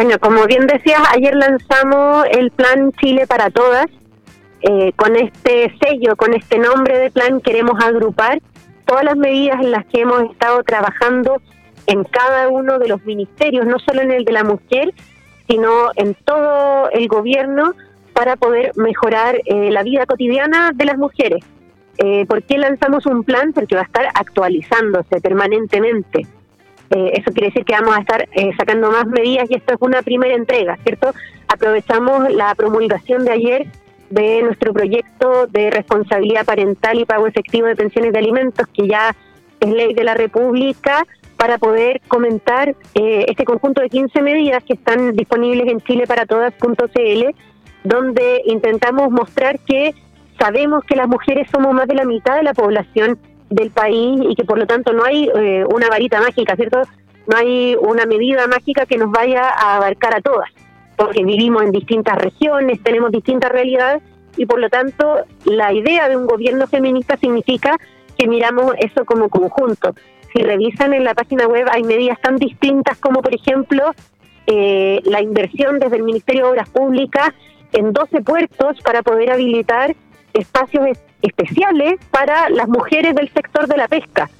Bueno, como bien decías, ayer lanzamos el plan Chile para Todas. Eh, con este sello, con este nombre de plan, queremos agrupar todas las medidas en las que hemos estado trabajando en cada uno de los ministerios, no solo en el de la mujer, sino en todo el gobierno para poder mejorar eh, la vida cotidiana de las mujeres. Eh, ¿Por qué lanzamos un plan? Porque va a estar actualizándose permanentemente. Eh, eso quiere decir que vamos a estar eh, sacando más medidas y esto es una primera entrega, ¿cierto? Aprovechamos la promulgación de ayer de nuestro proyecto de responsabilidad parental y pago efectivo de pensiones de alimentos, que ya es ley de la República, para poder comentar eh, este conjunto de 15 medidas que están disponibles en chileparatodas.cl, donde intentamos mostrar que sabemos que las mujeres somos más de la mitad de la población del país y que por lo tanto no hay eh, una varita mágica, ¿cierto? No hay una medida mágica que nos vaya a abarcar a todas, porque vivimos en distintas regiones, tenemos distintas realidades y por lo tanto la idea de un gobierno feminista significa que miramos eso como conjunto. Si revisan en la página web hay medidas tan distintas como por ejemplo eh, la inversión desde el Ministerio de Obras Públicas en 12 puertos para poder habilitar espacios especiales para las mujeres del sector de la pesca,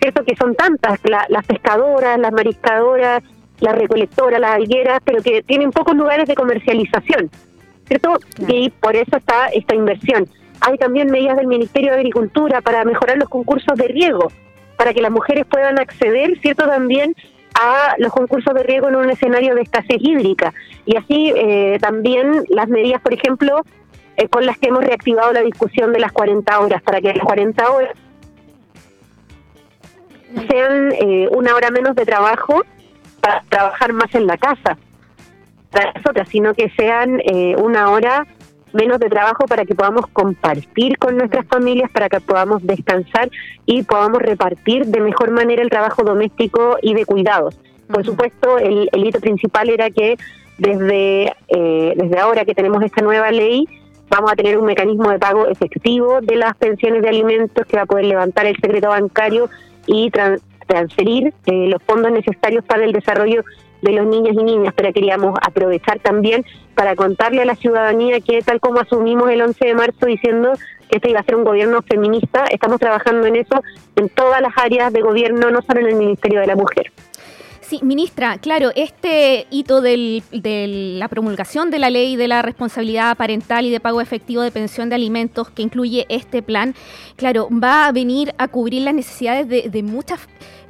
¿cierto? Que son tantas, las pescadoras, las mariscadoras, las recolectoras, las algueras, pero que tienen pocos lugares de comercialización, ¿cierto? Y por eso está esta inversión. Hay también medidas del Ministerio de Agricultura para mejorar los concursos de riego, para que las mujeres puedan acceder, ¿cierto? También a los concursos de riego en un escenario de escasez hídrica. Y así eh, también las medidas, por ejemplo, eh, con las que hemos reactivado la discusión de las 40 horas, para que las 40 horas sean eh, una hora menos de trabajo para trabajar más en la casa, para nosotras, sino que sean eh, una hora menos de trabajo para que podamos compartir con nuestras familias, para que podamos descansar y podamos repartir de mejor manera el trabajo doméstico y de cuidados. Por supuesto, el, el hito principal era que desde, desde ahora que tenemos esta nueva ley, Vamos a tener un mecanismo de pago efectivo de las pensiones de alimentos que va a poder levantar el secreto bancario y transferir eh, los fondos necesarios para el desarrollo de los niños y niñas, pero queríamos aprovechar también para contarle a la ciudadanía que tal como asumimos el 11 de marzo diciendo que este iba a ser un gobierno feminista, estamos trabajando en eso en todas las áreas de gobierno, no solo en el Ministerio de la Mujer. Ministra, claro, este hito de la promulgación de la ley de la responsabilidad parental y de pago efectivo de pensión de alimentos que incluye este plan, claro, va a venir a cubrir las necesidades de, muchas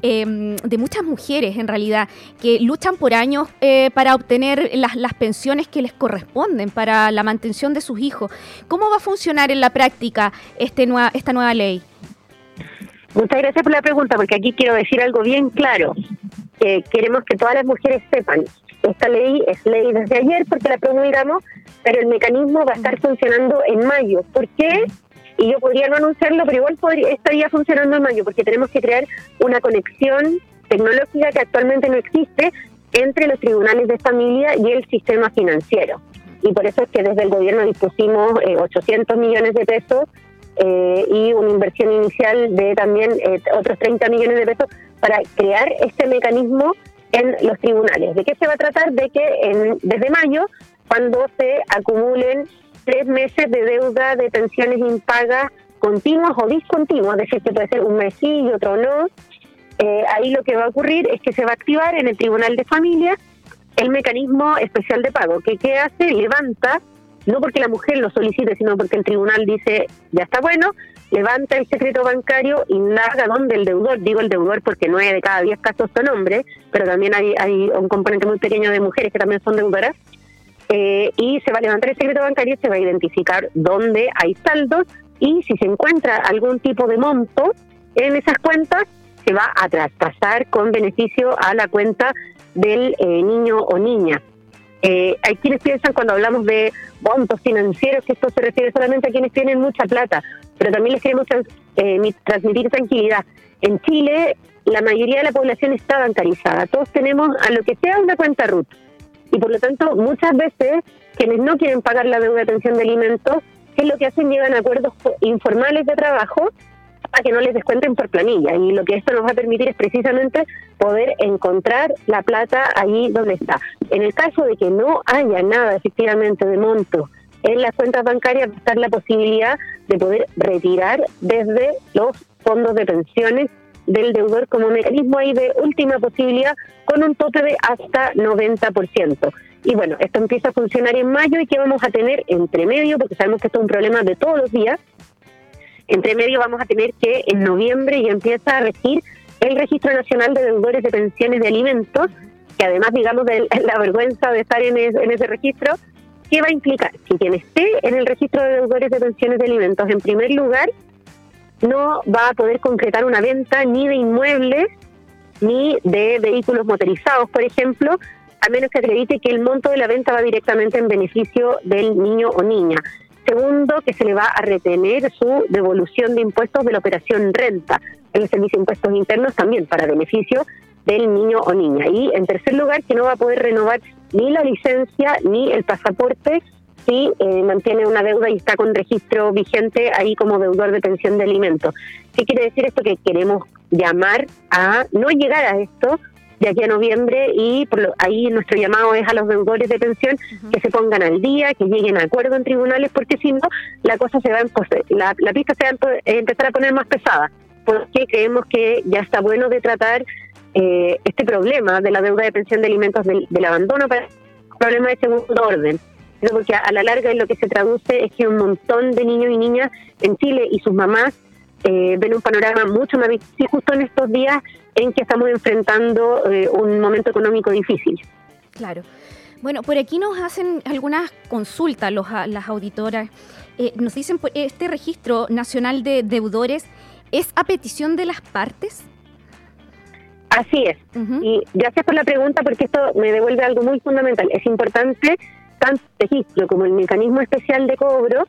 em, de muchas mujeres en realidad que luchan por años eh, para obtener las, las, pensiones que les corresponden para la mantención de sus hijos. ¿Cómo va a funcionar en la práctica este nueva, esta nueva ley? Muchas gracias por la pregunta, porque aquí quiero decir algo bien claro queremos que todas las mujeres sepan. Esta ley es ley desde ayer porque la promulgamos, pero el mecanismo va a estar funcionando en mayo. ¿Por qué? Y yo podría no anunciarlo, pero igual podría, estaría funcionando en mayo porque tenemos que crear una conexión tecnológica que actualmente no existe entre los tribunales de familia y el sistema financiero. Y por eso es que desde el gobierno dispusimos 800 eh, millones de pesos eh, y una inversión inicial de también eh, otros 30 millones de pesos para crear este mecanismo en los tribunales. ¿De qué se va a tratar? De que en, desde mayo, cuando se acumulen tres meses de deuda de pensiones impagas continuas o discontinuas, es decir, que puede ser un mes y otro no, eh, ahí lo que va a ocurrir es que se va a activar en el Tribunal de Familia el mecanismo especial de pago, que ¿qué hace? Levanta, no porque la mujer lo solicite, sino porque el tribunal dice, ya está bueno, levanta el secreto bancario, indaga dónde el deudor, digo el deudor porque nueve de cada diez casos son hombres, pero también hay, hay un componente muy pequeño de mujeres que también son deudoras, eh, y se va a levantar el secreto bancario, se va a identificar dónde hay saldos y si se encuentra algún tipo de monto en esas cuentas, se va a traspasar con beneficio a la cuenta del eh, niño o niña. Eh, hay quienes piensan cuando hablamos de montos financieros que esto se refiere solamente a quienes tienen mucha plata pero también les queremos eh, transmitir tranquilidad. En Chile, la mayoría de la población está bancarizada. Todos tenemos a lo que sea una cuenta RUT. Y por lo tanto, muchas veces, quienes no quieren pagar la deuda de atención de alimentos, ¿qué es lo que hacen? Llegan a acuerdos informales de trabajo a que no les descuenten por planilla. Y lo que esto nos va a permitir es precisamente poder encontrar la plata ahí donde está. En el caso de que no haya nada efectivamente de monto en las cuentas bancarias, va estar la posibilidad de poder retirar desde los fondos de pensiones del deudor como mecanismo ahí de última posibilidad con un tope de hasta 90%. Y bueno, esto empieza a funcionar en mayo y que vamos a tener entre medio, porque sabemos que esto es un problema de todos los días, entre medio vamos a tener que en noviembre ya empieza a regir el Registro Nacional de Deudores de Pensiones de Alimentos, que además, digamos, de la vergüenza de estar en, ese registro, ¿qué va a implicar? Que quien esté en el registro de deudores de pensiones de alimentos, en primer lugar, no va a poder concretar una venta ni de inmuebles ni de vehículos motorizados, por ejemplo, a menos que acredite que el monto de la venta va directamente en beneficio del niño o niña. Segundo, que se le va a retener su devolución de impuestos de la operación renta en el servicio de impuestos internos también para beneficio del niño o niña. Y en tercer lugar, que no va a poder renovar ni la licencia ni el pasaporte si eh, mantiene una deuda y está con registro vigente ahí como deudor de pensión de alimentos. ¿Qué quiere decir esto? Que queremos llamar a no llegar a esto de aquí a noviembre y por ahí nuestro llamado es a los deudores de pensión que se pongan al día, que lleguen a acuerdo en tribunales, porque si no, la cosa se va a, la, la pista se va a empezar a poner más pesada, porque creemos que ya está bueno de tratar eh, este problema de la deuda de pensión de alimentos del, abandono para problema de segundo orden. Porque a la larga lo que se traduce es que un montón de niños y niñas en Chile y sus mamás eh, ven un panorama mucho más difícil justo en estos días en que estamos enfrentando eh, un momento económico difícil. Claro. Bueno, por aquí nos hacen algunas consultas los, las auditoras. Eh, nos dicen, ¿este registro nacional de deudores es a petición de las partes? Así es. Y gracias por la pregunta porque esto me devuelve algo muy fundamental. Es importante tanto el registro como el mecanismo especial de cobro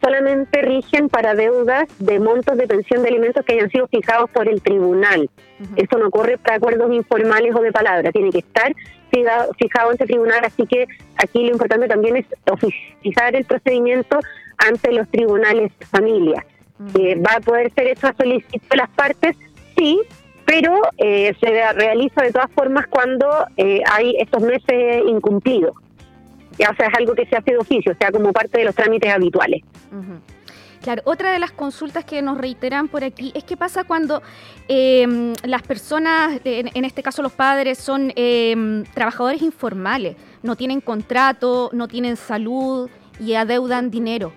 solamente rigen para deudas de montos de pensión de alimentos que hayan sido fijados por el tribunal. Eso no ocurre para acuerdos informales o de palabra, tiene que estar fijado, fijado ante el tribunal, así que aquí lo importante también es oficializar el procedimiento ante los tribunales de familia. Eh, ¿Va a poder ser eso a solicitud de las partes? Sí, pero eh, se realiza de todas formas cuando eh, hay estos meses incumplidos o sea, es algo que se hace de oficio, o sea, como parte de los trámites habituales. Claro, otra de las consultas que nos reiteran por aquí es qué pasa cuando em, las personas, en, este caso los padres, son em, trabajadores informales, no tienen contrato, no tienen salud y adeudan dinero.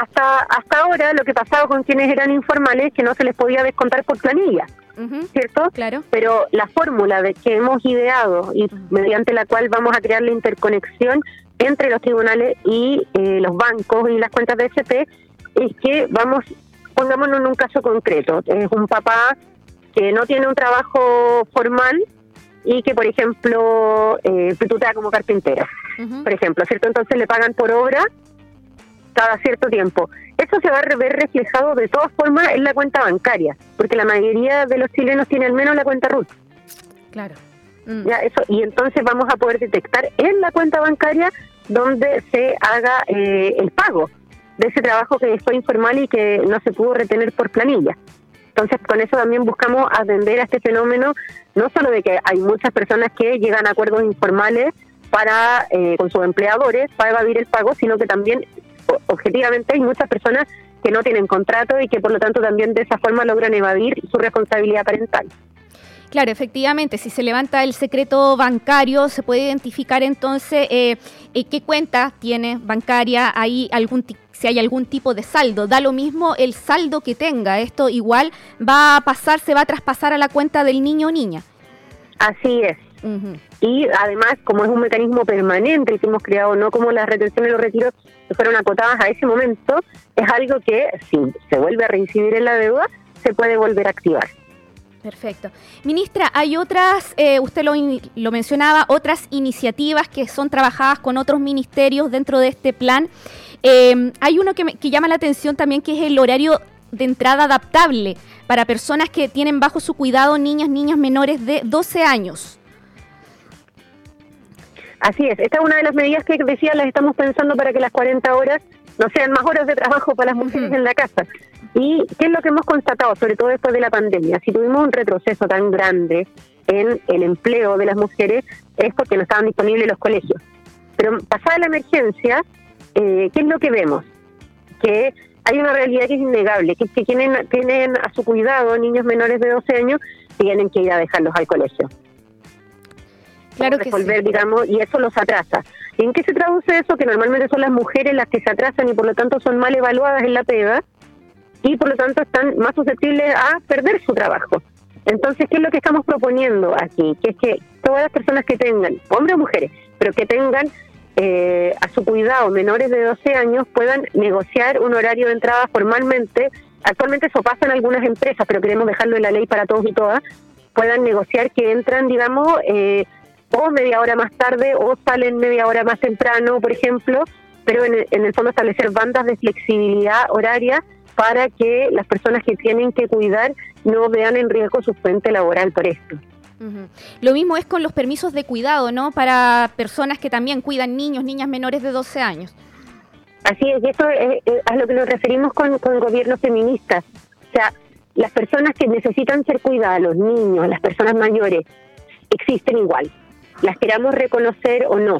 Hasta, hasta ahora lo que pasaba con quienes eran informales es que no se les podía descontar por planilla. ¿cierto? Claro. Pero la fórmula de que hemos ideado y mediante la cual vamos a crear la interconexión entre los tribunales y eh, los bancos y las cuentas de SP es que vamos, pongámonos en un caso concreto, es un papá que no tiene un trabajo formal y que, por ejemplo, eh, tutea como carpintero, por ejemplo, ¿cierto? Entonces le pagan por obra cada cierto tiempo. Eso se va a ver reflejado de todas formas en la cuenta bancaria, porque la mayoría de los chilenos tienen al menos la cuenta RUT. Claro. Mm. Ya, eso, y entonces vamos a poder detectar en la cuenta bancaria donde se haga eh, el pago de ese trabajo que fue informal y que no se pudo retener por planilla. Entonces, con eso también buscamos atender a este fenómeno, no solo de que hay muchas personas que llegan a acuerdos informales para eh, con sus empleadores para evadir el pago, sino que también objetivamente hay muchas personas que no tienen contrato y que por lo tanto también de esa forma logran evadir su responsabilidad parental. Claro, efectivamente, si se levanta el secreto bancario, se puede identificar entonces eh, eh, qué cuenta tiene bancaria, hay algún si hay algún tipo de saldo. Da lo mismo el saldo que tenga. Esto igual va a pasar, se va a traspasar a la cuenta del niño o niña. Así es. Y además, como es un mecanismo permanente que hemos creado, no como las retenciones y los retiros que fueron acotadas a ese momento, es algo que si se vuelve a reincidir en la deuda, se puede volver a activar. Perfecto. Ministra, hay otras, eh, usted lo, lo, mencionaba, otras iniciativas que son trabajadas con otros ministerios dentro de este plan. Eh, hay uno que, que llama la atención también, que es el horario de entrada adaptable para personas que tienen bajo su cuidado niños, niños menores de 12 años. Así es, esta es una de las medidas que decía, las estamos pensando para que las 40 horas no sean más horas de trabajo para las mujeres en la casa. ¿Y qué es lo que hemos constatado, sobre todo después de la pandemia? Si tuvimos un retroceso tan grande en el empleo de las mujeres, es porque no estaban disponibles los colegios. Pero pasada la emergencia, eh, ¿qué es lo que vemos? Que hay una realidad que es innegable, que es que tienen, tienen a su cuidado niños menores de 12 años tienen que ir a dejarlos al colegio. Claro resolver, digamos, y eso los atrasa. ¿Y en qué se traduce eso? Que normalmente son las mujeres las que se atrasan y por lo tanto son mal evaluadas en la pega y por lo tanto están más susceptibles a perder su trabajo. Entonces, ¿qué es lo que estamos proponiendo aquí? Que es que todas las personas que tengan, hombres o mujeres, pero que tengan eh, a su cuidado menores de 12 años puedan negociar un horario de entrada formalmente. Actualmente eso pasa en algunas empresas, pero queremos dejarlo en la ley para todos y todas. Puedan negociar que entran, digamos, eh, o media hora más tarde o salen media hora más temprano, por ejemplo, pero en el, fondo establecer bandas de flexibilidad horaria para que las personas que tienen que cuidar no vean en riesgo su fuente laboral por esto. Lo mismo es con los permisos de cuidado, ¿no? Para personas que también cuidan niños, niñas menores de 12 años. Así es, y esto es, a lo que nos referimos con, con gobiernos feministas. O sea, las personas que necesitan ser cuidadas, los niños, las personas mayores, existen igual las queramos reconocer o no.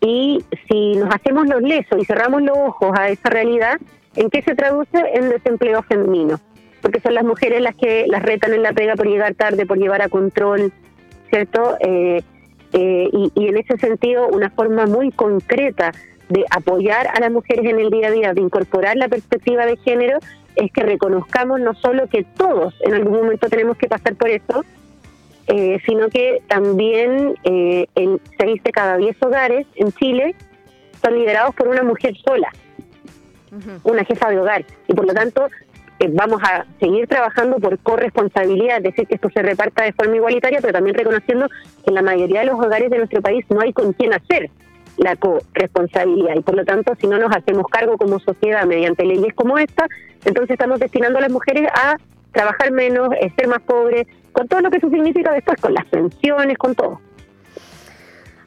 Y si nos hacemos los lesos y cerramos los ojos a esa realidad, ¿en qué se traduce? En desempleo femenino. Porque son las mujeres las que las retan en la pega por llegar tarde, por llevar a control, ¿cierto? Eh, eh, y, y en ese sentido, una forma muy concreta de apoyar a las mujeres en el día a día, de incorporar la perspectiva de género, es que reconozcamos no solo que todos en algún momento tenemos que pasar por eso, eh, sino que también eh, en seis de cada diez hogares en Chile son liderados por una mujer sola, una jefa de hogar. Y por lo tanto, eh, vamos a seguir trabajando por corresponsabilidad, es decir, que esto se reparta de forma igualitaria, pero también reconociendo que en la mayoría de los hogares de nuestro país no hay con quién hacer la corresponsabilidad y por lo tanto si no nos hacemos cargo como sociedad mediante leyes como esta, entonces estamos destinando a las mujeres a trabajar menos, ser más pobres, con todo lo que eso significa después, con las pensiones, con todo.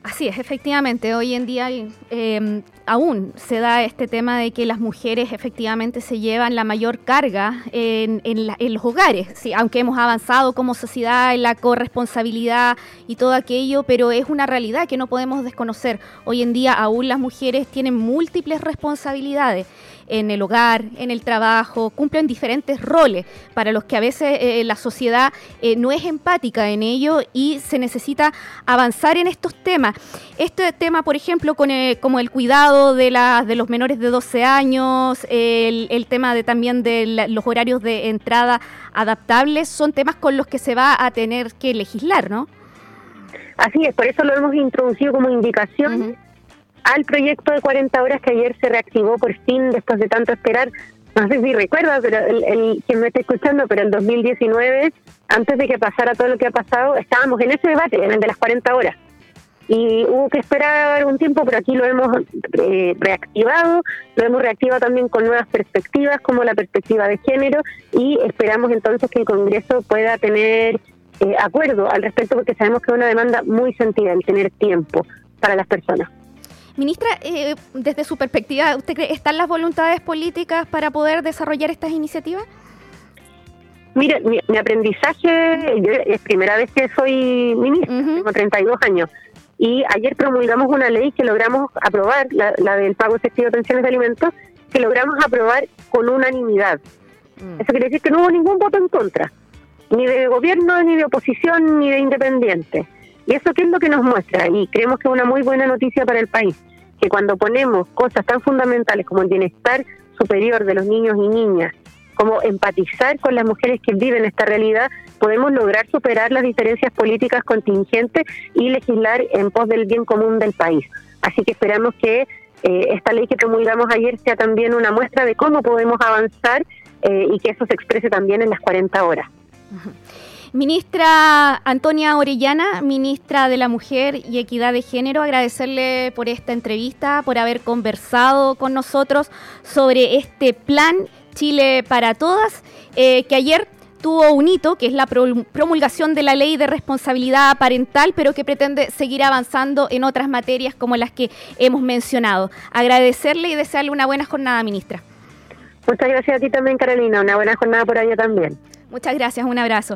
Así es, efectivamente, hoy en día em, aún se da este tema de que las mujeres efectivamente se llevan la mayor carga en, los hogares, sí, aunque hemos avanzado como sociedad en la corresponsabilidad y todo aquello, pero es una realidad que no podemos desconocer. Hoy en día aún las mujeres tienen múltiples responsabilidades en el hogar, en el trabajo, cumplen diferentes roles para los que a veces eh, la sociedad eh, no es empática en ello y se necesita avanzar en estos temas. Este tema, por ejemplo, con como el cuidado de, la, de los menores de 12 años, el, tema de también de los horarios de entrada adaptables, son temas con los que se va a tener que legislar, ¿no? Así es, por eso lo hemos introducido como indicación al proyecto de 40 horas que ayer se reactivó por fin después de tanto esperar. No sé si recuerda, pero el, quien me está escuchando, pero el 2019, antes de que pasara todo lo que ha pasado, estábamos en ese debate, en el de las 40 horas. Y hubo que esperar un tiempo, pero aquí lo hemos eh, reactivado, lo hemos reactivado también con nuevas perspectivas, como la perspectiva de género, y esperamos entonces que el Congreso pueda tener eh, acuerdo al respecto, porque sabemos que es una demanda muy sentida el tener tiempo para las personas. Ministra, eh, desde su perspectiva, ¿usted cree están las voluntades políticas para poder desarrollar estas iniciativas? Mire, mi, aprendizaje, es primera vez que soy ministra, tengo 32 años, y ayer promulgamos una ley que logramos aprobar, la, del pago efectivo de pensiones de alimentos, que logramos aprobar con unanimidad. Mm. Eso quiere decir que no hubo ningún voto en contra, ni de gobierno, ni de oposición, ni de independiente. ¿Y eso qué es lo que nos muestra? Y creemos que es una muy buena noticia para el país, que cuando ponemos cosas tan fundamentales como el bienestar superior de los niños y niñas, como empatizar con las mujeres que viven esta realidad, podemos lograr superar las diferencias políticas contingentes y legislar en pos del bien común del país. Así que esperamos que eh, esta ley que promulgamos ayer sea también una muestra de cómo podemos avanzar eh, y que eso se exprese también en las 40 horas. Ministra Antonia Orellana, ministra de la Mujer y Equidad de Género, agradecerle por esta entrevista, por haber conversado con nosotros sobre este plan Chile para Todas, eh, que ayer obtuvo un hito, que es la promulgación de la ley de responsabilidad parental, pero que pretende seguir avanzando en otras materias como las que hemos mencionado. Agradecerle y desearle una buena jornada, ministra. Muchas gracias a ti también, Carolina. Una buena jornada por allá también. Muchas gracias, un abrazo.